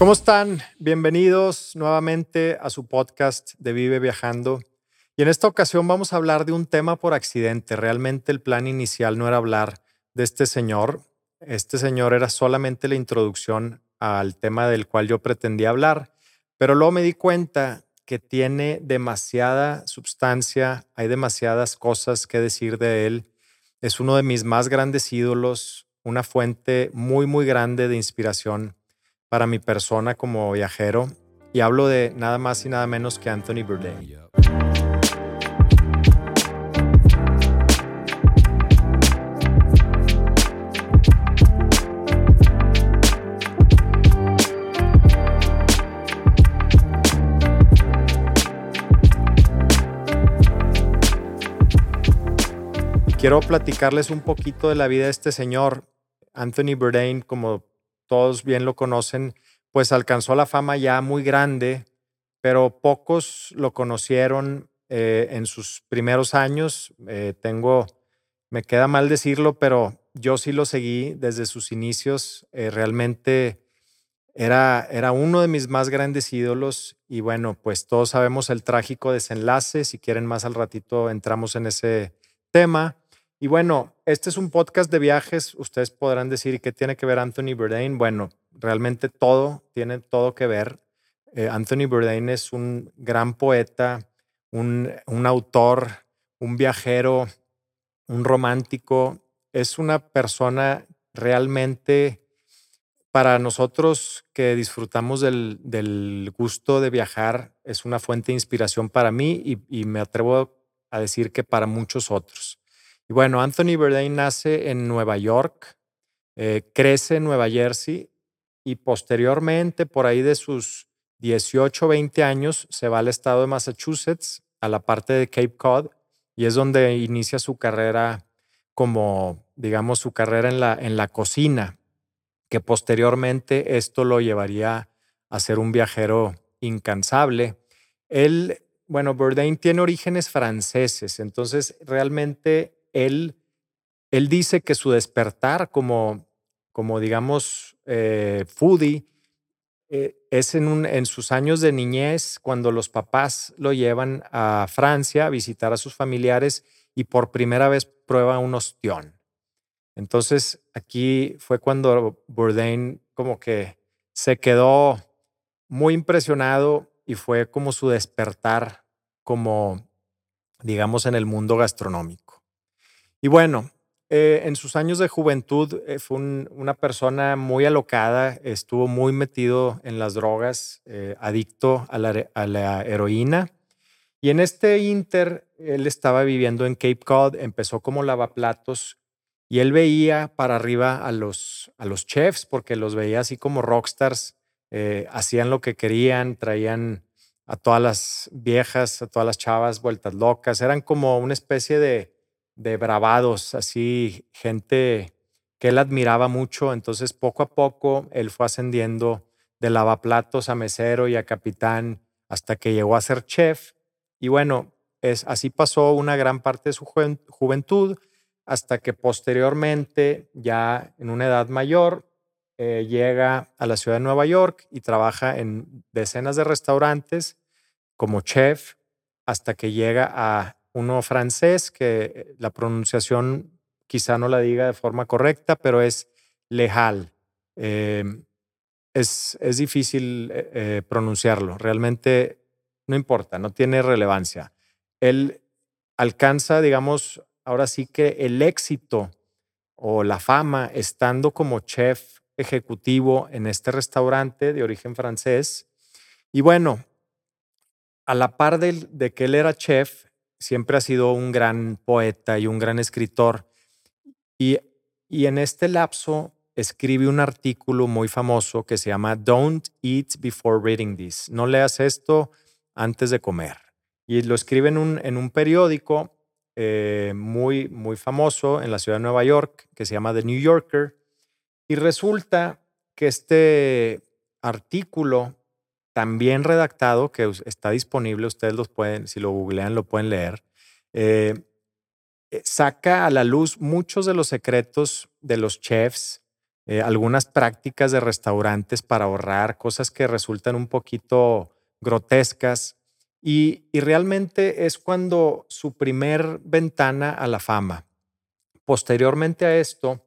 ¿Cómo están? Bienvenidos nuevamente a su podcast de Vive Viajando. Y en esta ocasión vamos a hablar de un tema por accidente. Realmente el plan inicial no era hablar de este señor. Este señor era solamente la introducción al tema del cual yo pretendía hablar. Pero luego me di cuenta que tiene demasiada sustancia, hay demasiadas cosas que decir de él. Es uno de mis más grandes ídolos, una fuente muy, muy grande de inspiración para mi persona como viajero y hablo de nada más y nada menos que Anthony Bourdain. quiero platicarles un poquito de la vida de este señor. Anthony Bourdain, como todos bien lo conocen, pues alcanzó la fama ya muy grande, pero pocos lo conocieron eh, en sus primeros años. Eh, tengo, me queda mal decirlo, pero yo sí lo seguí desde sus inicios. Eh, realmente era, era uno de mis más grandes ídolos y bueno, pues todos sabemos el trágico desenlace. Si quieren más al ratito entramos en ese tema. Y bueno, este es un podcast de viajes. Ustedes podrán decir, ¿qué tiene que ver Anthony Bourdain? Bueno, realmente todo tiene todo que ver. Eh, Anthony Bourdain es un gran poeta, un, autor, un viajero, un romántico. Es una persona realmente para nosotros que disfrutamos del, gusto de viajar, es una fuente de inspiración para mí y me atrevo a decir que para muchos otros. Y bueno, Anthony Bourdain nace en Nueva York, eh, crece en Nueva Jersey y posteriormente, por ahí de sus 18, 20 años, se va al estado de Massachusetts, a la parte de Cape Cod, y es donde inicia su carrera como, digamos, su carrera en la, en la cocina, que posteriormente esto lo llevaría a ser un viajero incansable. Él, bueno, Bourdain tiene orígenes franceses, entonces realmente él, él dice que su despertar como, como digamos, eh, foodie eh, es en, un, en sus años de niñez, cuando los papás lo llevan a Francia a visitar a sus familiares y por primera vez prueba un ostión. Entonces aquí fue cuando Bourdain como que se quedó muy impresionado y fue como su despertar como, digamos, en el mundo gastronómico. Y bueno, eh, en sus años de juventud eh, fue una persona muy alocada, estuvo muy metido en las drogas, eh, adicto a la, heroína. Y en este inter, él estaba viviendo en Cape Cod, empezó como lavaplatos y él veía para arriba a los, a los chefs porque los veía así como rockstars, hacían lo que querían, traían a todas las viejas, a todas las chavas vueltas locas, eran como una especie de, de bravados, así gente que él admiraba mucho. Entonces, poco a poco, él fue ascendiendo de lavaplatos a mesero y a capitán hasta que llegó a ser chef. Y bueno, es, así pasó una gran parte de su juventud hasta que posteriormente, ya en una edad mayor, eh, llega a la ciudad de Nueva York y trabaja en decenas de restaurantes como chef hasta que llega a uno francés, que eh, la pronunciación quizá no la diga de forma correcta, pero es lejal. Em, es, es, difícil eh, eh, pronunciarlo, realmente no importa, no tiene relevancia. Él alcanza, digamos, ahora sí que el éxito o la fama estando como chef ejecutivo en este restaurante de origen francés. Y bueno, a la par de que él era chef, siempre ha sido un gran poeta y un gran escritor. Y, y en este lapso escribe un artículo muy famoso que se llama Don't Eat Before Reading This. No leas esto antes de comer. Y lo escribe en un, en un periódico eh, muy, muy famoso en la ciudad de Nueva York que se llama The New Yorker. Y resulta que este artículo también redactado, que está disponible, ustedes los pueden, si lo googlean, lo pueden leer, eh, eh, saca a la luz muchos de los secretos de los chefs, eh, algunas prácticas de restaurantes para ahorrar, cosas que resultan un poquito grotescas. Y, y realmente es cuando su primer ventana a la fama. Posteriormente a esto,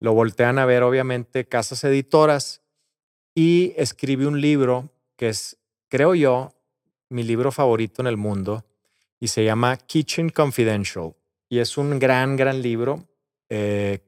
lo voltean a ver obviamente casas editoras y escribe un libro que es, creo yo, mi libro favorito en el mundo y se llama Kitchen Confidential. Y es un gran, gran libro. Eh,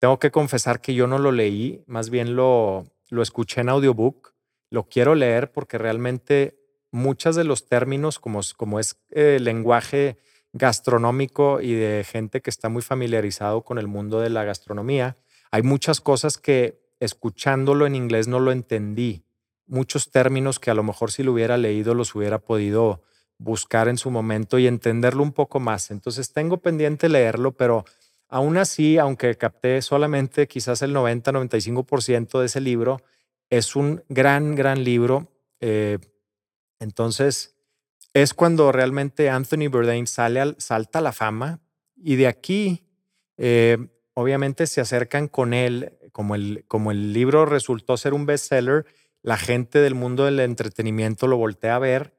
tengo que confesar que yo no lo leí, más bien lo, lo escuché en audiobook. Lo quiero leer porque realmente muchos de los términos, como, como es eh, lenguaje gastronómico y de gente que está muy familiarizado con el mundo de la gastronomía, hay muchas cosas que escuchándolo en inglés no lo entendí. Muchos términos que a lo mejor si lo hubiera leído los hubiera podido buscar en su momento y entenderlo un poco más. Entonces tengo pendiente leerlo, pero aún así, aunque capté solamente quizás el 90-95% de ese libro, es un gran, gran libro. Eh, entonces, es cuando realmente Anthony Bourdain sale al, salta a la fama y de aquí, eh, obviamente, se acercan con él. Como el, como el libro resultó ser un bestseller, la gente del mundo del entretenimiento lo voltea a ver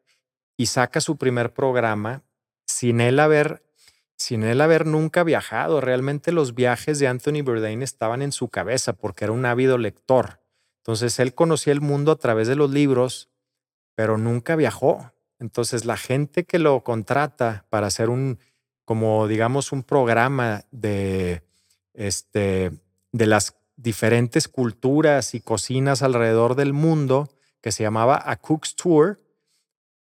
y saca su primer programa sin él haber, sin él haber nunca viajado. Realmente los viajes de Anthony Bourdain estaban en su cabeza porque era un ávido lector. Entonces él conocía el mundo a través de los libros, pero nunca viajó. Entonces la gente que lo contrata para hacer un, como digamos, un programa de, este, de las diferentes culturas y cocinas alrededor del mundo, que se llamaba A Cook's Tour,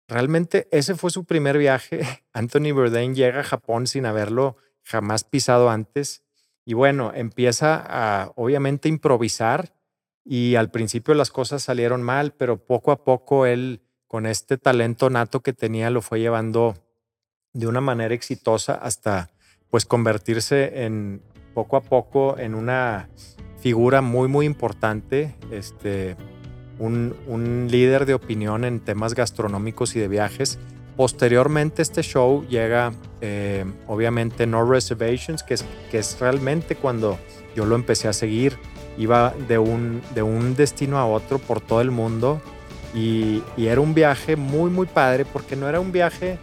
realmente ese fue su primer viaje. Anthony Bourdain llega a Japón sin haberlo jamás pisado antes. Y bueno, empieza a obviamente improvisar y al principio las cosas salieron mal, pero poco a poco él con este talento nato que tenía, lo fue llevando de una manera exitosa hasta pues convertirse en poco a poco en una figura muy muy importante, este, un, un líder de opinión en temas gastronómicos y de viajes. Posteriormente este show llega eh, obviamente No Reservations, que es, que es realmente cuando yo lo empecé a seguir. Iba de un, de un destino a otro por todo el mundo y, era un viaje muy, muy padre porque no era un viaje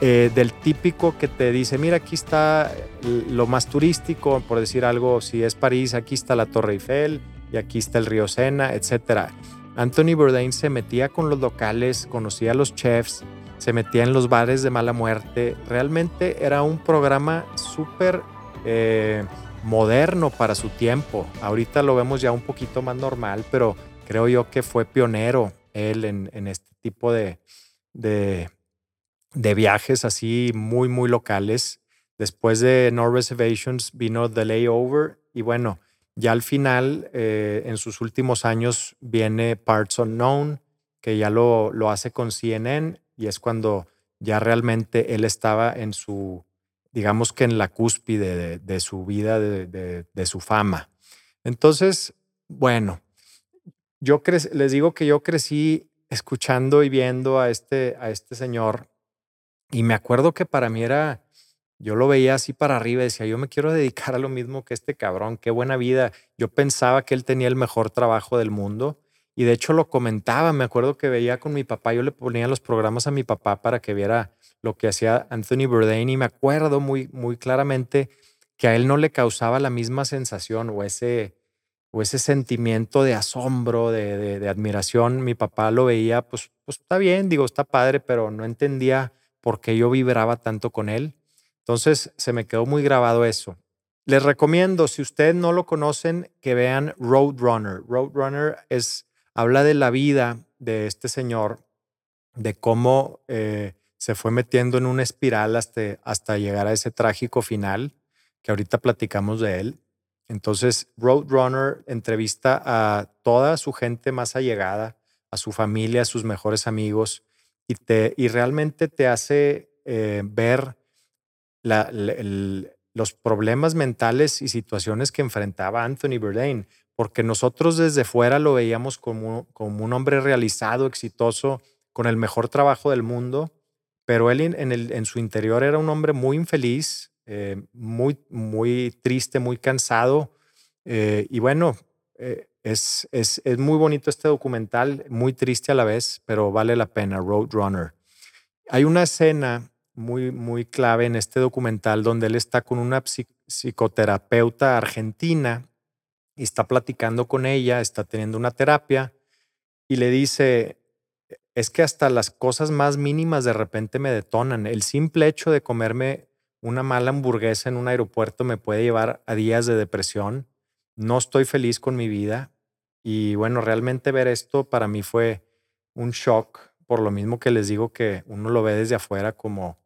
eh, del típico que te dice, mira, aquí está lo más turístico, por decir algo, si es París, aquí está la Torre Eiffel y aquí está el río Sena, etc. Anthony Bourdain se metía con los locales, conocía a los chefs, se metía en los bares de mala muerte. Realmente era un programa súper eh, moderno para su tiempo. Ahorita lo vemos ya un poquito más normal, pero creo yo que fue pionero él en, este tipo de, de, viajes así muy, muy locales. Después de No Reservations vino The Layover y bueno, ya al final, eh, en sus últimos años, viene Parts Unknown, que ya lo, lo hace con CNN y es cuando ya realmente él estaba en su, digamos que en la cúspide de, su vida, de, de, su fama. Entonces, bueno, yo les digo que yo crecí escuchando y viendo a este, a este señor y me acuerdo que para mí era, yo lo veía así para arriba decía, yo me quiero dedicar a lo mismo que este cabrón, qué buena vida. Yo pensaba que él tenía el mejor trabajo del mundo y de hecho lo comentaba, me acuerdo que veía con mi papá, yo le ponía los programas a mi papá para que viera lo que hacía Anthony Bourdain y me acuerdo muy, muy claramente que a él no le causaba la misma sensación o ese, o ese sentimiento de asombro, de, admiración, mi papá lo veía, pues, pues está bien, digo, está padre, pero no entendía por qué yo vibraba tanto con él. Entonces se me quedó muy grabado eso. Les recomiendo, si ustedes no lo conocen, que vean Roadrunner. Roadrunner es, habla de la vida de este señor, de cómo eh, se fue metiendo en una espiral hasta, hasta llegar a ese trágico final, que ahorita platicamos de él. Entonces, Roadrunner entrevista a toda su gente más allegada, a su familia, a sus mejores amigos, y, te, y realmente te hace eh, ver los problemas mentales y situaciones que enfrentaba Anthony Bourdain, porque nosotros desde fuera lo veíamos como, un hombre realizado, exitoso, con el mejor trabajo del mundo, pero él en, su interior era un hombre muy infeliz, eh, muy, muy triste, muy cansado Eh, y bueno, es, es, es, muy bonito este documental, muy triste a la vez, pero vale la pena, Roadrunner. Hay una escena muy, muy clave en este documental donde él está con una psicoterapeuta argentina y está platicando con ella, está teniendo una terapia y le dice, es que hasta las cosas más mínimas de repente me detonan. El simple hecho de comerme una mala hamburguesa en un aeropuerto me puede llevar a días de depresión. No estoy feliz con mi vida. Y bueno, realmente ver esto para mí fue un shock, por lo mismo que les digo que uno lo ve desde afuera como,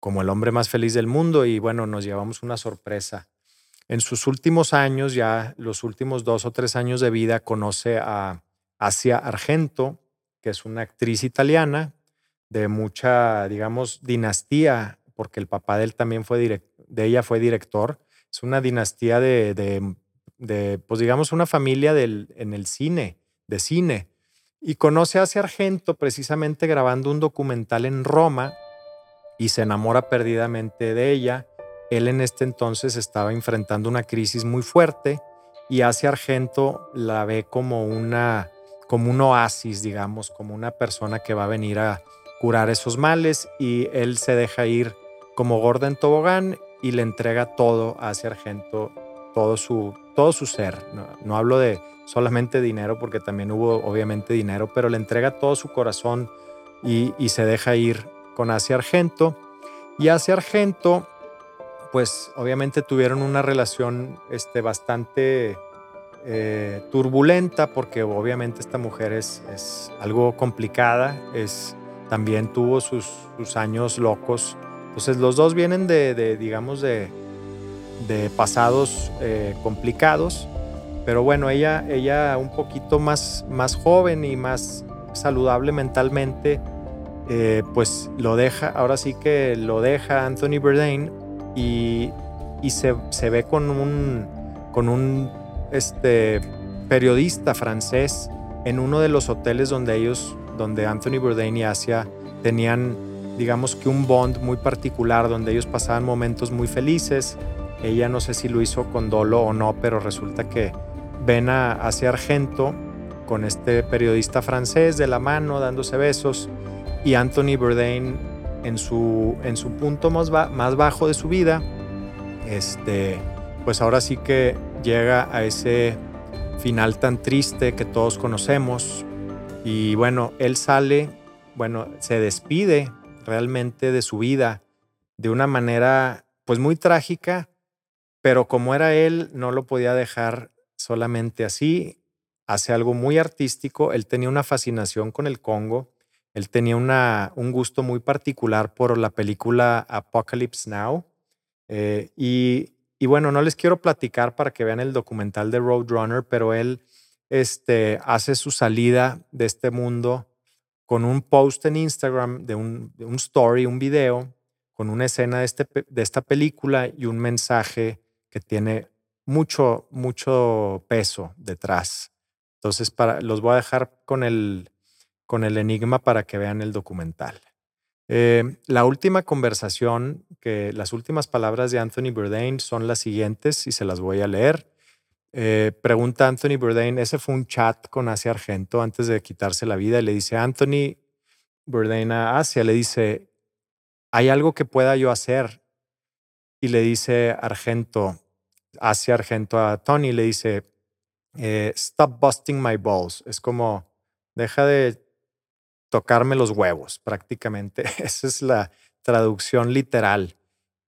como el hombre más feliz del mundo y bueno, nos llevamos una sorpresa. En sus últimos años, ya los últimos dos o tres años de vida, conoce a Asia Argento, que es una actriz italiana de mucha, digamos, dinastía, porque el papá de él también fue de ella fue director. Es una dinastía de, de, pues digamos, una familia del, en el cine, de cine. Y conoce a ese Argento precisamente grabando un documental en Roma y se enamora perdidamente de ella. Él en este entonces estaba enfrentando una crisis muy fuerte y hace Argento la ve como una como un oasis, digamos, como una persona que va a venir a curar esos males y él se deja ir como Gordon Tobogán y le entrega todo a ese Argento, todo su, todo su ser. No, hablo de solamente dinero porque también hubo obviamente dinero, pero le entrega todo su corazón y, se deja ir con Asia Argento. Y Asia Argento, pues obviamente tuvieron una relación este, bastante eh, turbulenta porque obviamente esta mujer es, es algo complicada, es, también tuvo sus, sus, años locos. Entonces los dos vienen de, digamos, de, de pasados eh, complicados, pero bueno, ella, ella un poquito más, más joven y más saludable mentalmente, eh, pues lo deja, ahora sí que lo deja Anthony Bourdain y, y se, se, ve con un, con un este periodista francés en uno de los hoteles donde ellos, donde Anthony Bourdain y Asia tenían, digamos que un bond muy particular, donde ellos pasaban momentos muy felices. Ella no sé si lo hizo con dolo o no, pero resulta que ven a Asia Argento con este periodista francés de la mano, dándose besos, y Anthony Bourdain en su, en su punto más, más bajo de su vida, este, pues ahora sí que llega a ese final tan triste que todos conocemos. Y bueno, él sale, bueno, se despide realmente de su vida de una manera pues muy trágica, pero como era él, no lo podía dejar solamente así. Hace algo muy artístico. Él tenía una fascinación con el Congo. Él tenía un gusto muy particular por la película Apocalypse Now. Eh, y bueno, no les quiero platicar para que vean el documental de Roadrunner, pero él este, hace su salida de este mundo con un post en Instagram de un, un story, un video, con una escena de, este, de esta película y un mensaje que tiene mucho, mucho peso detrás. Entonces, para, los voy a dejar con el, con el enigma para que vean el documental. Eh, la última conversación, que las últimas palabras de Anthony Bourdain son las siguientes y se las voy a leer. Eh, pregunta Anthony Bourdain, ese fue un chat con Asia Argento antes de quitarse la vida y le dice Anthony Bourdain a Asia, le dice, ¿hay algo que pueda yo hacer? Y le dice Argento, Asia Argento a Tony, le dice, eh, stop busting my balls. Es como, deja de tocarme los huevos, prácticamente. Esa es la traducción literal.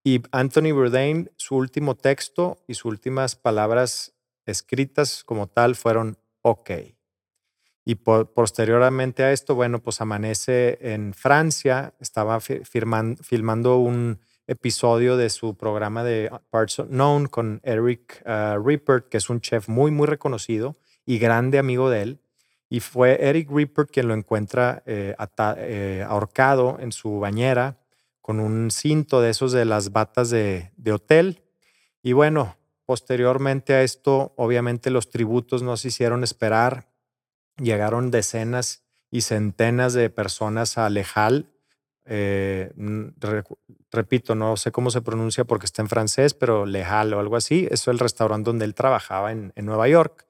Y Anthony Bourdain, su último texto y sus últimas palabras escritas como tal fueron OK. Y posteriormente a esto, bueno, pues amanece en Francia, estaba filmando un episodio de su programa de Parts Unknown con Eric uh, Rippert, que es un chef muy, muy reconocido y grande amigo de él. Y fue Eric Ripper quien lo encuentra eh, eh, ahorcado en su bañera con un cinto de esos de las batas de, de hotel. Y bueno, posteriormente a esto, obviamente los tributos no se hicieron esperar. Llegaron decenas y centenas de personas a Lejal eh, repito, no sé cómo se pronuncia porque está en francés, pero Lejal o algo así. Eso es el restaurante donde él trabajaba en, en Nueva York.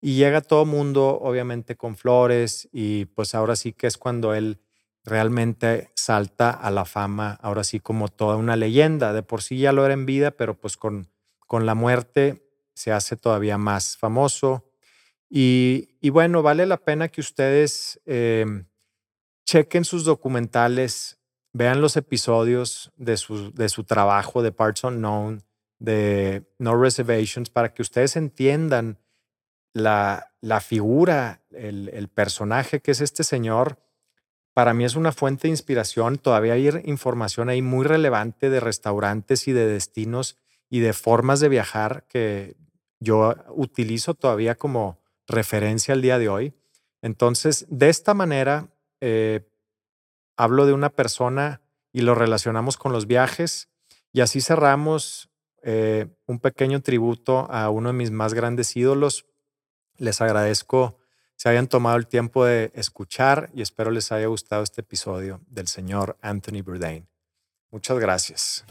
Y llega todo mundo, obviamente, con flores y pues ahora sí que es cuando él realmente salta a la fama, ahora sí como toda una leyenda. De por sí ya lo era en vida, pero pues con, con la muerte se hace todavía más famoso. Y, y bueno, vale la pena que ustedes em, chequen sus documentales, vean los episodios de su, de su trabajo de Parts Unknown, de No Reservations, para que ustedes entiendan la, la figura, el, el, personaje que es este señor. Para mí es una fuente de inspiración. Todavía hay información ahí muy relevante de restaurantes y de destinos y de formas de viajar que yo utilizo todavía como referencia al día de hoy. Entonces, de esta manera, eh, hablo de una persona y lo relacionamos con los viajes y así cerramos eh, un pequeño tributo a uno de mis más grandes ídolos. Les agradezco se hayan tomado el tiempo de escuchar y espero les haya gustado este episodio del señor Anthony Bourdain. Muchas gracias.